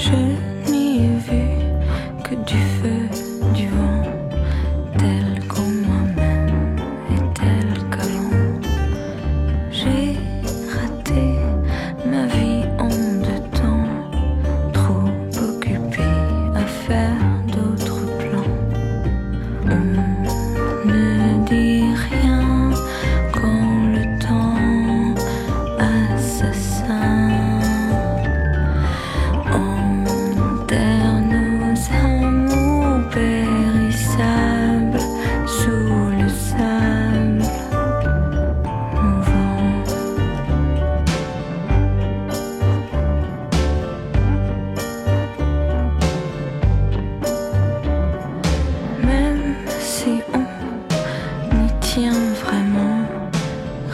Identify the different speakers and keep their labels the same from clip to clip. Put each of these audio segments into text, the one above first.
Speaker 1: 是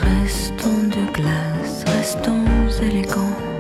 Speaker 1: Restons de glace, restons élégants.